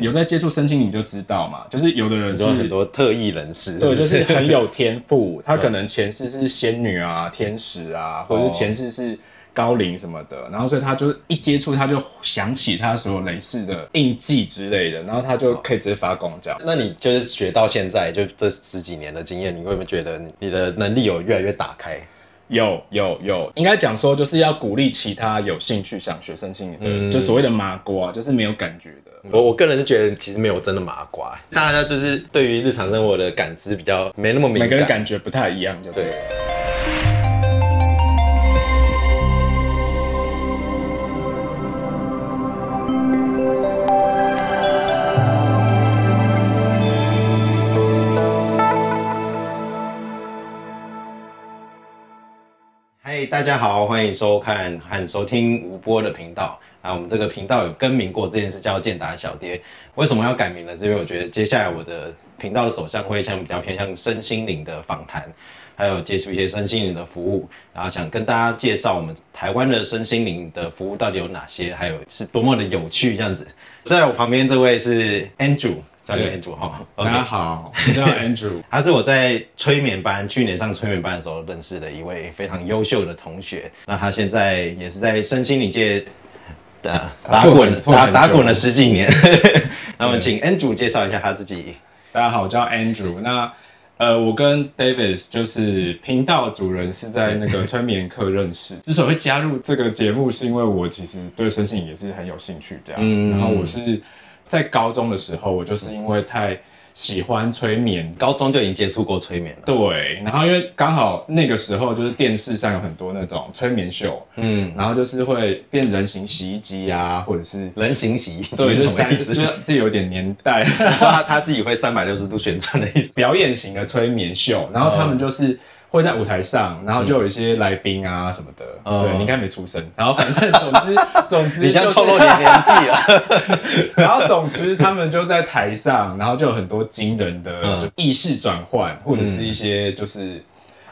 有在接触身心灵就知道嘛，就是有的人是很多特异人士，对，不就是很有天赋，他可能前世是仙女啊、天使啊，或者是前世是高龄什么的，然后所以他就一接触他就想起他所有类似的印记之类的，然后他就可以直接发光这样。那你就是学到现在，就这十几年的经验，你会不会觉得你你的能力有越来越打开？有有有，应该讲说就是要鼓励其他有兴趣想学生心理的，嗯就所谓的麻瓜，就是没有感觉的。我我个人是觉得其实没有真的麻瓜，大家就是对于日常生活的感知比较没那么敏感每个人感。觉不太一样，就对对大家好，欢迎收看和收听吴波的频道。啊，我们这个频道有更名过，这件事叫健达小爹。为什么要改名呢？是因为我觉得接下来我的频道的走向会像比较偏向身心灵的访谈，还有接触一些身心灵的服务，然后想跟大家介绍我们台湾的身心灵的服务到底有哪些，还有是多么的有趣这样子。在我旁边这位是 Andrew，叫 Andrew 哈。大家好，我叫 Andrew。他是我在催眠班去年上催眠班的时候认识的一位非常优秀的同学。那他现在也是在身心灵界的打滚打打滚了十几年。那我们请 Andrew 介绍一下他自己。大家好，我叫 Andrew。那呃，我跟 Davis 就是频道主人是在那个催眠课认识。之所以会加入这个节目，是因为我其实对身心灵也是很有兴趣这样。嗯然后我是在高中的时候，我就是因为太喜欢催眠。高中就已经接触过催眠了。对，然后因为刚好那个时候就是电视上有很多那种催眠秀，嗯，然后就是会变人形洗衣机啊，或者是人形洗衣机对，是三，什么意思？这有点年代。说他他自己会三百六十度旋转的意思。表演型的催眠秀，然后他们就是会在舞台上，然后就有一些来宾啊什么的。哦对你应该没出生，然后反正总之 总之你这就是透露你的年纪了。然后总之他们就在台上，然后就有很多惊人的嗯就意识转换，或者是一些就是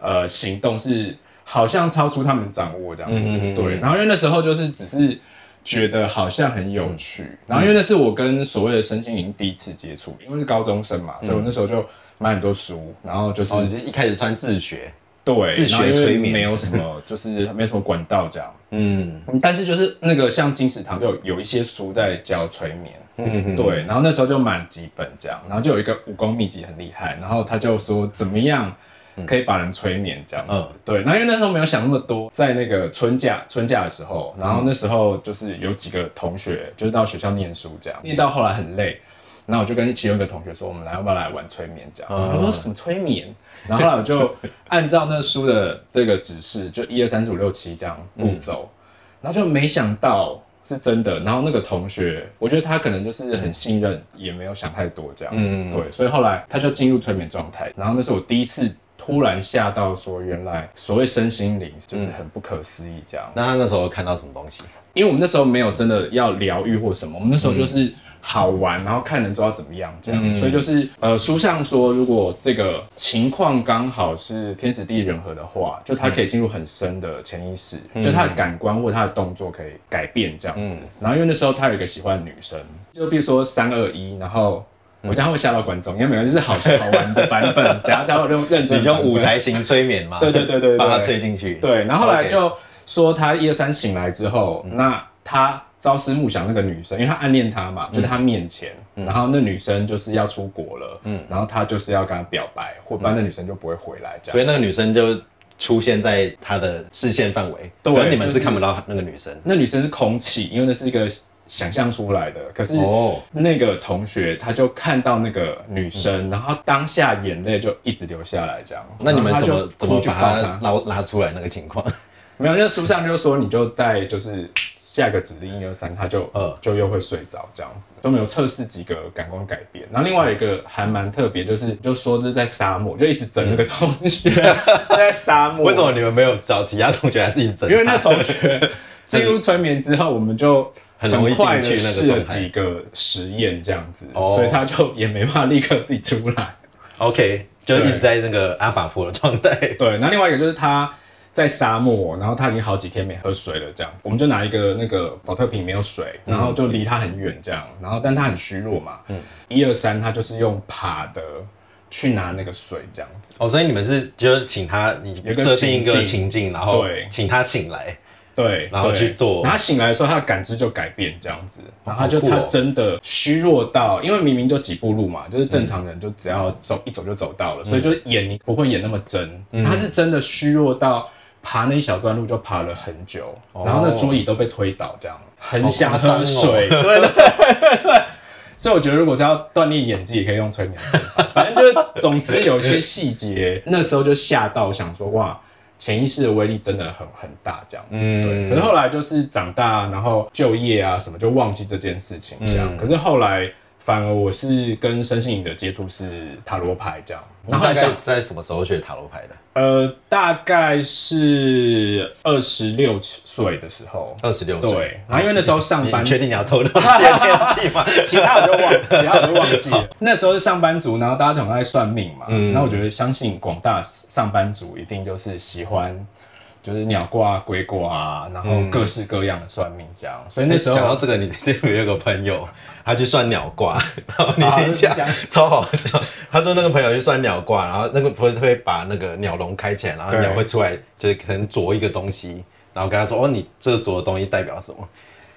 呃行动是好像超出他们掌握这样子。嗯嗯嗯对，然后因为那时候就是只是。觉得好像很有趣，然后因为那是我跟所谓的身心灵第一次接触，因为是高中生嘛，所以我那时候就买很多书，然后就是、哦，你是一开始算自学。对，自学催眠。没有什么，就是没什么管道这样。嗯。嗯但是就是那个像金石堂就有有一些书在教催眠，嗯嗯，对，然后那时候就买几本这样，然后就有一个武功秘籍很厉害，然后他就说怎么样可以把人催眠这样子，嗯。对，然后因为那时候没有想那么多，在那个春假春假的时候，然后那时候就是有几个同学就是到学校念书这样，念到后来很累。然后我就跟其中一个同学说：“我们来要不要来玩催眠？”这样，嗯他说什么催眠？然后后来我就按照那书的这个指示，就一二三四五六七这样步骤，然后就没想到是真的。然后那个同学，我觉得他可能就是很信任，也没有想太多这样。嗯对，所以后来他就进入催眠状态。然后那是我第一次突然吓到，说原来所谓身心灵就是很不可思议这样。那他那时候看到什么东西？因为我们那时候没有真的要疗愈或什么，我们那时候就是好玩，然后看能做到怎么样这样，嗯所以就是呃书上说，如果这个情况刚好是天时地利人和的话，就他可以进入很深的潜意识，就他的感官或他的动作可以改变这样子。然后因为那时候他有一个喜欢的女生，就比如说三二一，然后。我这样会吓到观众，因为每个人就是好好玩的版本，等下才会用认真的你用版本舞台型催眠嘛？对对对对对帮他催进去。对，然后后来就说他一二三醒来之后，嗯那他朝思暮想那个女生，因为他暗恋她嘛，就在他面前，嗯然后那女生就是要出国了，嗯，然后他就是要跟她表白，或不然那女生就不会回来这样。所以那个女生就出现在他的视线范围，对可是你们是是看不到那个女生。那女生是空气，因为那是一个想象出来的，可是哦那个同学他就看到那个女生，然后当下眼泪就一直流下来这样。那你们怎么怎么去把她抱她捞拉出来那个情况？没有，那书上就说你就在就是下一个指令一二三，他就呃就又会睡着这样子。都没有测试几个感官改变，然后另外一个还蛮特别，就是就说是在沙漠，就一直整那个同学 在沙漠。为什么？你们没有找其他同学，还是一直整？因为那同学 进入催眠之后，我们就很容易快进去那个几个实验这样子，哦所以他就也没办法立刻自己出来。OK，就一直在那个阿法波的状态。对，那另外一个就是他在沙漠，然后他已经好几天没喝水了，这样，我们就拿一个那个保特瓶没有水，然后就离他很远这样，然后但他很虚弱嘛，嗯，一二三，他就是用爬的去拿那个水这样子。哦，所以你们是就是请他，你设定一个情境，然后对请他醒来，对，然后去做他醒来的时候，他的感知就改变这样子，然后他就他真的虚弱到，因为明明就几步路嘛，就是正常人就只要走一走就走到了，所以就是演你不会演那么真，他是真的虚弱到爬那一小段路就爬了很久，然后那桌椅都被推倒，这样很想喝水，对对对对。所以我觉得，如果是要锻炼演技，也可以用催眠。反正就是，总之有一些细节，那时候就吓到，想说哇，潜意识的威力真的很很大，这样。嗯对，可是后来就是长大，然后就业啊什么，就忘记这件事情这样。嗯可是后来反而我是跟身心灵的接触是塔罗牌这样，你大概在什么时候学塔罗牌的？呃大概是二十六岁的时候，二十六岁。对，然后因为那时候上班确定你要透露这个年纪吗？其他我就忘，其他我就忘记了。那时候是上班族，然后大家都很爱算命嘛。嗯然后我觉得相信广大上班族一定就是喜欢，就是鸟卦、龟卦啊，然后各式各样的算命这样。所以那时候讲到这个，你 这边有个朋友，他去算鸟卦，然后啊你讲这样超好笑。他说那个朋友去算鸟卦，然后那个朋友会把那个鸟笼开起来，然后鸟会出来，就是可能啄一个东西，然后跟他说：“哦，你这个啄的东西代表什么？”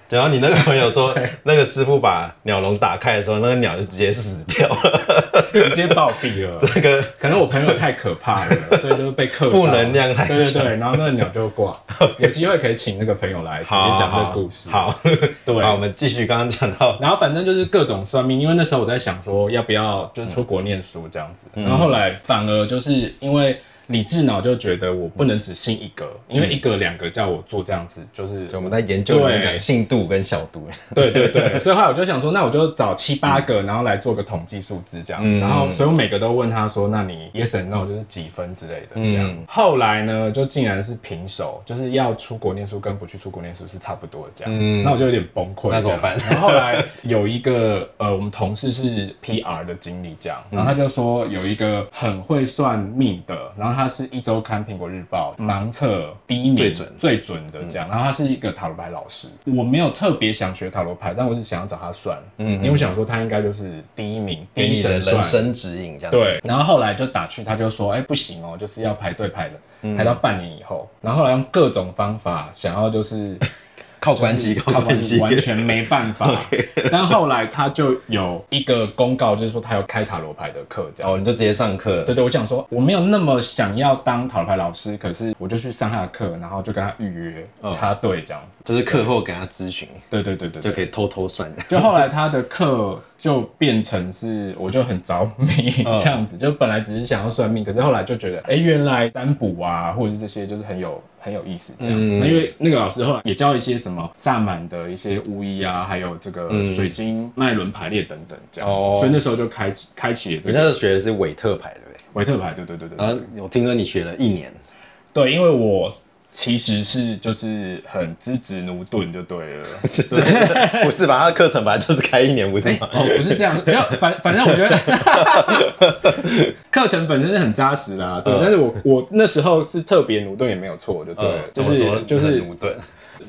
然后你那个朋友说，那个师傅把鸟笼打开的时候，那个鸟就直接死掉了。直接暴毙了。那个可能我朋友太可怕了，所以就是被克负能量对对对，然后那个鸟就挂。有机会可以请那个朋友来直接讲这个故事。好，对。好，我们继续刚刚讲到，然后反正就是各种算命，因为那时候我在想说要不要就是出国念书这样子，然后后来反而就是因为理智脑就觉得我不能只信一个，因为一个两个叫我做这样子，就是就我们在研究里面对。讲信度跟小度。对对对，所以后来我就想说，那我就找七八个，然后来做个统计数字这样，嗯。然后所以我每个都问他说，那你 yes and no 就是几分之类的这样。嗯后来呢，就竟然是平手，就是要出国念书跟不去出国念书是差不多的这样，嗯。那我就有点崩溃，那怎么办？然后后来有一个呃，我们同事是 PR 的经理这样，然后他就说有一个很会算命的，然后他是一周刊苹果日报盲测第一名最准最准的这样，然后他是一个塔罗牌老师，我没有特别想学塔罗牌，但我是想要找他算，嗯，因为我想说他应该就是第一名，第一神算人。生指引，这样。对，然后后来就打去，他就说，哎、不行哦，就是要排队排了，排到半年以后。然后后来用各种方法想要就是靠关系，靠关系，完全没办法。但后来他就有一个公告，就是说他有开塔罗牌的课，这样。哦，你就直接上课。对对，我想说我没有那么想要当塔罗牌老师，可是我就去上他的课，然后就跟他预约插队这样子。就是课后给他咨询，对对对对对。就可以偷偷算。就后来他的课就变成是，我就很着迷这样子。就本来只是想要算命，可是后来就觉得，哎、原来占卜啊，或者是这些就是很有很有意思这样。那、因为那个老师后来也教一些什么萨满的一些巫医啊，还有这个水晶脉轮排列等等这样。哦所以那时候就开启开启你那时候学的是韦特牌，对不对？维特牌，对对对对对。然后我听说你学了一年，对，因为我其实是就是很资质奴钝就对了。不是吧？他的课程本来就是开一年，不是吗？哦，不是这样，不要，反反正我觉得 课程本身是很扎实啦，对。嗯但是我我那时候是特别奴钝，也没有错，就对了，就是就是很驽钝，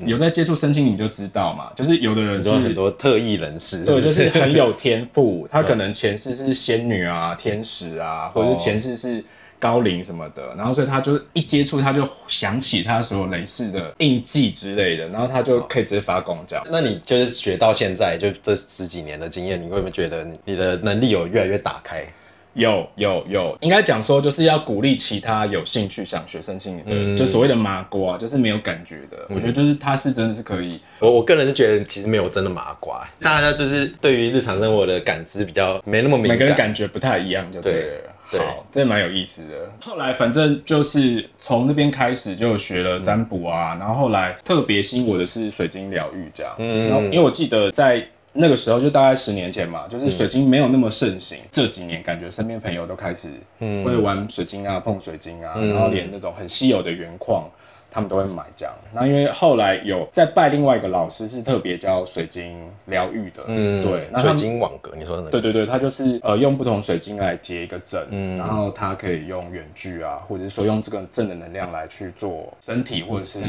有在接触身心你就知道嘛，就是有的人是很多特异人士，对，就是很有天赋，他可能 前世是仙女啊、天使啊，或者是前世是高龄什么的，然后所以他就一接触他就想起他所有类似的印记之类的，然后他就可以直接发光这样。那你就是学到现在，就这十几年的经验，你会不会觉得你你的能力有越来越打开？有有有，应该讲说就是要鼓励其他有兴趣想学生心理的，嗯就所谓的麻瓜，就是没有感觉的。我觉得就是他是真的是可以，我我个人是觉得其实没有真的麻瓜，大家就是对于日常生活的感知比较没那么敏感每个人感。觉不太一样，就对了。对好，这蛮有意思的。后来反正就是从那边开始就学了占卜啊，然后后来特别吸引我的是水晶疗愈这样。嗯，然后因为我记得在那个时候就大概十年前嘛，就是水晶没有那么盛行，这几年感觉身边朋友都开始会玩水晶啊、碰水晶啊，然后连那种很稀有的原矿。他们都会买这样。那因为后来有在拜另外一个老师是特别教水晶疗愈的，嗯，对，那水晶网格，你说的，对对对，他就是呃用不同水晶来结一个阵，嗯，然后他可以用远距啊，或者是说用这个正的能量来去做身体或者是。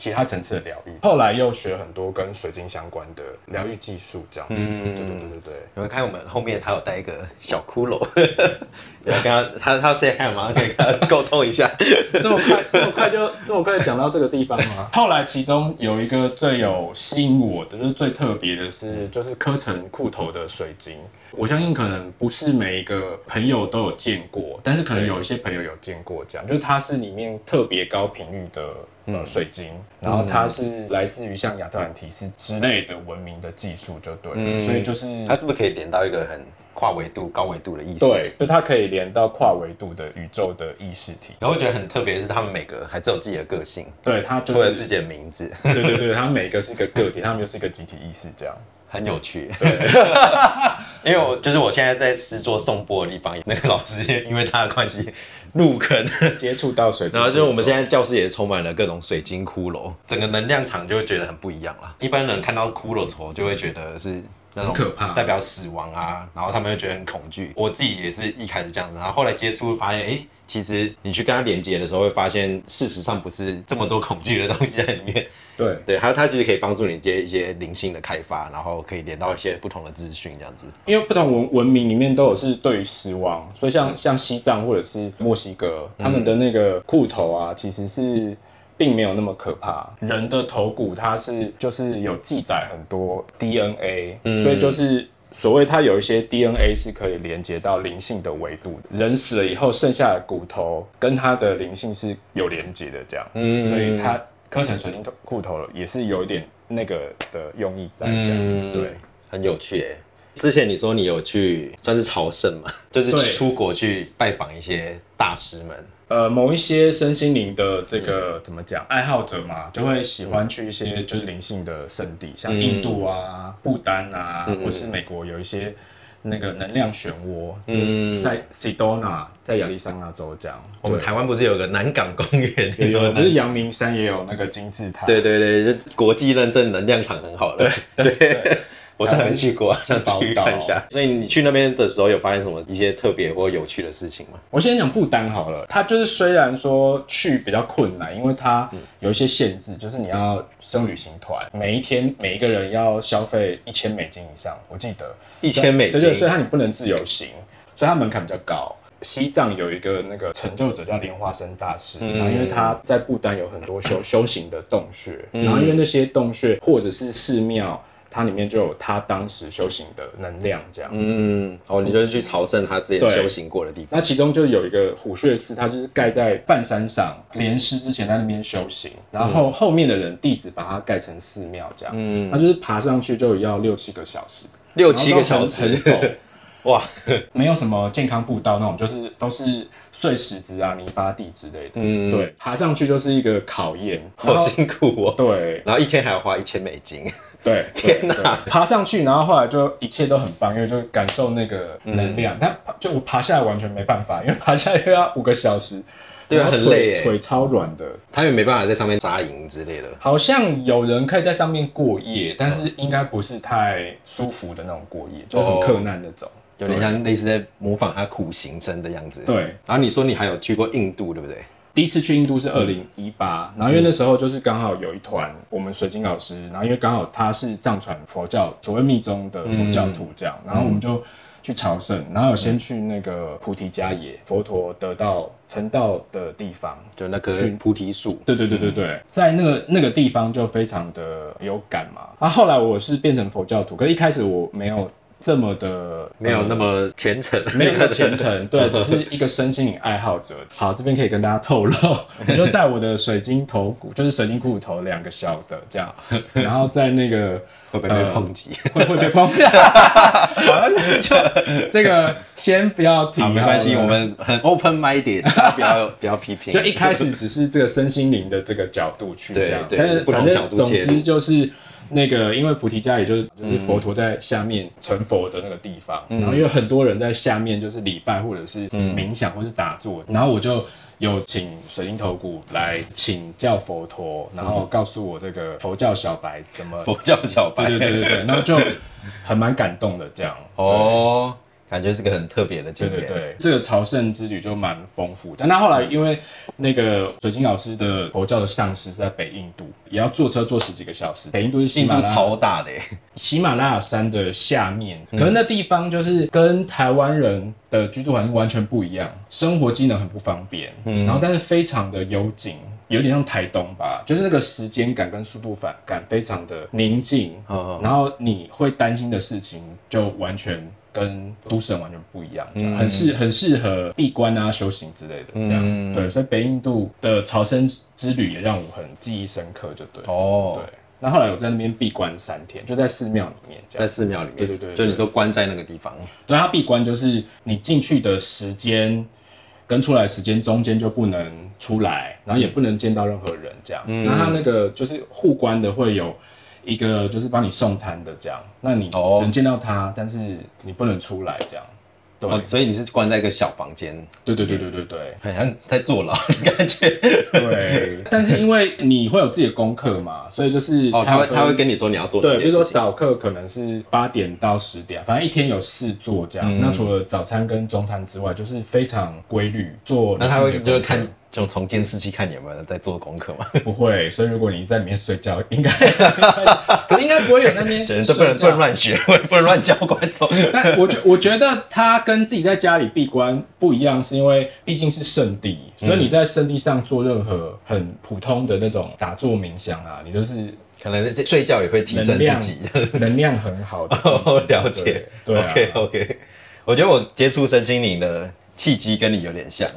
其他层次的疗愈，后来又学很多跟水晶相关的疗愈技术，这样子。嗯，对对对对对。你们看我们后面他有带一个小骷髅，你要跟他他他 say hi 吗？可以跟他沟通一下。这么快这么快就这么快讲到这个地方吗？后来其中有一个最有吸引我的，就是最特别的是，就是刻成裤头的水晶。我相信可能不是每一个朋友都有见过，但是可能有一些朋友有见过，这样就是它是里面特别高频率的呃水晶，然后它是来自于像亚特兰提斯之类的文明的技术，就对了，所以就是它是不是可以连到一个很跨维度、高维度的意识？对，就它可以连到跨维度的宇宙的意识体。然后我觉得很特别是，他们每个还是有自己的个性，对，它就是自己的名字，对对对，它每个是一个个体，他们又是一个集体意识，这样。很有趣，因为我就是我现在在师座送钵的地方，那个老师因为他的关系入坑接触到水，然后就是我们现在教室也充满了各种水晶骷髅，整个能量场就会觉得很不一样了。一般人看到骷髅头就会觉得是那种可怕，代表死亡啊，然后他们会觉得很恐惧。我自己也是一开始这样子，然后后来接触发现，哎。其实你去跟他连接的时候，会发现事实上不是这么多恐惧的东西在里面。对对，还有它其实可以帮助你接一些灵性的开发，然后可以连到一些不同的资讯这样子。因为不同文文明里面都有是对于死亡，所以像像西藏或者是墨西哥，他们的那个裤头啊，其实是并没有那么可怕。人的头骨它是就是有记载很多 DNA，所以就是。所谓它有一些 DNA 是可以连接到灵性的维度的，人死了以后剩下的骨头跟它的灵性是有连接的，这样，嗯，所以它刻成水晶骨头也是有一点那个的用意在，这样，对，很有趣诶。之前你说你有去算是朝圣嘛，就是出国去拜访一些大师们。呃，某一些身心灵的这个怎么讲，爱好者嘛，就会喜欢去一些就是灵性的圣地，像印度啊、不丹啊，或是美国有一些那个能量漩涡，就是在 Sedona，在亚利桑那州这样。我们台湾不是有个南港公园？有，不是阳明山也有那个金字塔？对对对，就国际认证能量场很好的。对。我是没去过，想去看一下。所以你去那边的时候，有发现什么一些特别或有趣的事情吗？我先讲不丹好了，它就是虽然说去比较困难，因为它有一些限制，就是你要升旅行团，每一天每一个人要消费一千美金以上，我记得一千美金，对对，所以它你不能自由行，所以它门槛比较高。西藏有一个那个成就者叫莲花生大师，然后因为他在不丹有很多修修行的洞穴，然后因为那些洞穴或者是寺庙。它里面就有他当时修行的能量，这样。嗯，哦，你就是去朝圣他之前修行过的地方。那其中就有一个虎穴寺，它就是盖在半山上，莲师之前在那边修行，然后后面的人弟子把它盖成寺庙，这样。嗯，他就是爬上去就要六七个小时，六七个小时，哇，没有什么健康步道那种，就是都是碎石子啊、泥巴地之类的。嗯，对，爬上去就是一个考验，好辛苦哦。对，然后一天还要花一千美金。对，天哪！爬上去，然后后来就一切都很棒，因为就感受那个能量。但就我爬下来完全没办法，因为爬下来又要五个小时，对，很累，腿超软的。他也没办法在上面扎营之类的。好像有人可以在上面过夜，但是应该不是太舒服的那种过夜，就很困难那种，有点像类似在模仿他苦行僧的样子。对。然后你说你还有去过印度，对不对？第一次去印度是二零一八，然后因为那时候就是刚好有一团我们水晶老师，然后因为刚好他是藏传佛教所谓密宗的佛教徒这样，然后我们就去朝圣，然后先去那个菩提迦耶，佛陀得到成道的地方，就那棵菩提树。对对对对对，在那个那个地方就非常的有感嘛。啊，后来我是变成佛教徒，可是一开始我没有。这么的没有那么虔诚，没有那么虔诚，对，只是一个身心灵爱好者。好，这边可以跟大家透露，我就带我的水晶头骨，就是水晶骷头两个小的这样，然后在那个 会不会被抨击？会会被抨击？好，就这个先不要提，没关系，我们很 open minded，不要不要批评。就一开始只是这个身心灵的这个角度去这样，但是反正总之就是。那个，因为菩提家也就是就是佛陀在下面成佛的那个地方，然后因为很多人在下面就是礼拜或者是冥想或是打坐，然后我就有请水晶头骨来请教佛陀，然后告诉我这个佛教小白怎么佛教小白，对对对对对，然后就很蛮感动的这样。哦，感觉是个很特别的经验。对对对，这个朝圣之旅就蛮丰富的。那后来因为那个水晶老师的佛教的上师是在北印度，也要坐车坐十几个小时。北印度是喜印超大的耶，喜马拉雅山的下面，可能那地方就是跟台湾人的居住环境完全不一样，生活机能很不方便，嗯然后但是非常的幽静，有点像台东吧，就是那个时间感跟速度感感非常的宁静，嗯然后你会担心的事情就完全。跟都市人完全不一样，这样很适很适合闭关啊、修行之类的，这样、嗯对，所以北印度的朝圣之旅也让我很记忆深刻，就对。哦对，那后来我在那边闭关三天，就在寺庙里面这在。寺庙里面，对对对对就你都关在那个地方，对，它闭关就是你进去的时间跟出来时间中间就不能出来，然后也不能见到任何人这样。那它那个就是护关的会有一个就是帮你送餐的这样，那你哦只能见到他，但是你不能出来这样。对，哦，所以你是关在一个小房间，对对对对对对。好像在坐牢 的感觉。对，但是因为你会有自己的功课嘛，所以就是哦，他会他会跟你说你要做对，比如说早课可能是八点到十点，反正一天有四做这样。那除了早餐跟中餐之外，就是非常规律做那他会。就会看，就从监视器看你有没有在做功课嘛？不会，所以如果你在里面睡觉，应该，可是应该不会有那边 人都不能不能乱学，不能乱教观众。但我觉我觉得他跟自己在家里闭关不一样，是因为毕竟是圣地，所以你在圣地上做任何很普通的那种打坐冥想啊，你就是可能睡觉也会提升自己。能量很好的。哦，了解。对 OK OK，我觉得我接触身心灵的契机跟你有点像。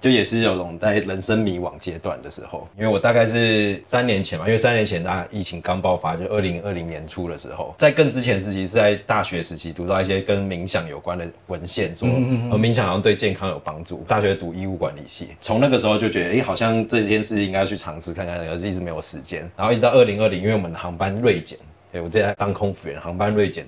就也是有种在人生迷惘阶段的时候，因为我大概是三年前嘛，因为三年前大家疫情刚爆发，就二零二零年初的时候，在更之前时期是在大学时期读到一些跟冥想有关的文献，说呃冥想好像对健康有帮助。大学读医务管理系，从那个时候就觉得，哎、好像这件事应该去尝试看看，可是一直没有时间。然后一直到二零二零，因为我们的航班锐减，对我之前当空服员，航班锐减。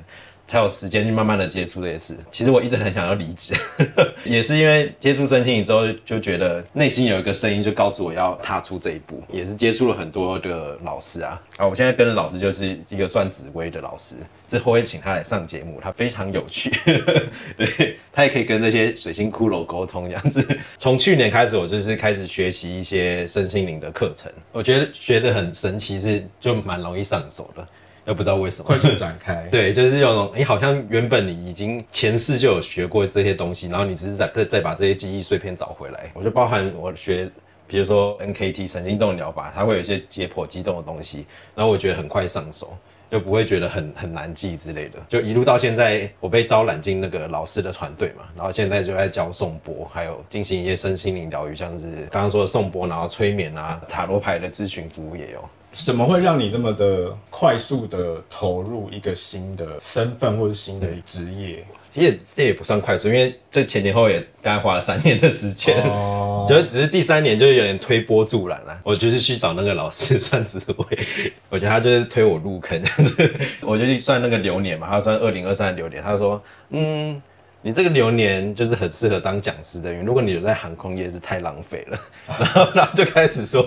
才有时间去慢慢的接触这些事。其实我一直很想要离职，也是因为接触身心灵之后，就觉得内心有一个声音就告诉我要踏出这一步。也是接触了很多的老师啊，啊，我现在跟的老师就是一个算紫薇的老师，之后会请他来上节目，他非常有趣，对他也可以跟这些水星骷髅沟通这样子。从去年开始，我就是开始学习一些身心灵的课程，我觉得学的很神奇，是就蛮容易上手的。又不知道为什么快速展开。对，就是有种，哎、好像原本你已经前世就有学过这些东西，然后你只是在再再把这些记忆碎片找回来。我就包含我学，比如说 NKT 神经动疗法，它会有一些解剖激动的东西，然后我觉得很快上手。就不会觉得很很难记之类的，就一路到现在，我被招揽进那个老师的团队嘛，然后现在就在教颂钵，还有进行一些身心灵疗愈，像是刚刚说的颂钵，然后催眠啊、塔罗牌的咨询服务也有。怎么会让你这么的快速的投入一个新的身份或者新的职业？其实也这也不算快速，因为这前前后后也大概花了三年的时间。哦，就只是第三年就是有点推波助澜了，我就是去找那个老师算职位，我觉得他就是推我入坑这样子，我就去算那个流年嘛，他算二零二三流年，他说，嗯，你这个流年就是很适合当讲师的，因为如果你留在航空业是太浪费了，然后然后就开始说，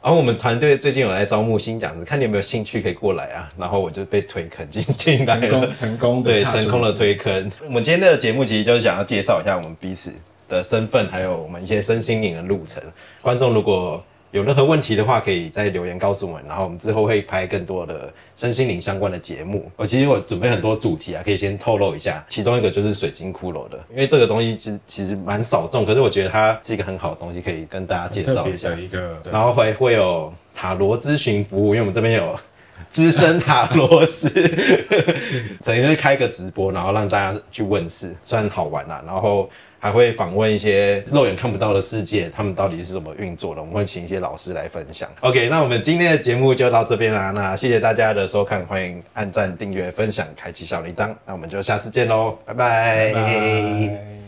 然后我们团队最近有在招募新讲师，看你有没有兴趣可以过来啊，然后我就被推坑进进来了成功，成功的对，成功的推坑。我们今天的节目其实就是想要介绍一下我们彼此的身份，还有我们一些身心灵的路程。观众如果有任何问题的话，可以在留言告诉我们，然后我们之后会拍更多的身心灵相关的节目。我其实我准备很多主题啊，可以先透露一下，其中一个就是水晶骷髅的，因为这个东西其实其实蛮少众，可是我觉得它是一个很好的东西，可以跟大家介绍一下。一个，然后会会有塔罗咨询服务，因为我们这边有资 深塔罗师，等于就是开个直播，然后让大家去问事，算好玩啦。然后还会访问一些肉眼看不到的世界，他们到底是怎么运作的，我们会请一些老师来分享。OK，那我们今天的节目就到这边啦。那谢谢大家的收看，欢迎按赞、订阅、分享、开启小铃铛。那我们就下次见喽，拜拜拜拜。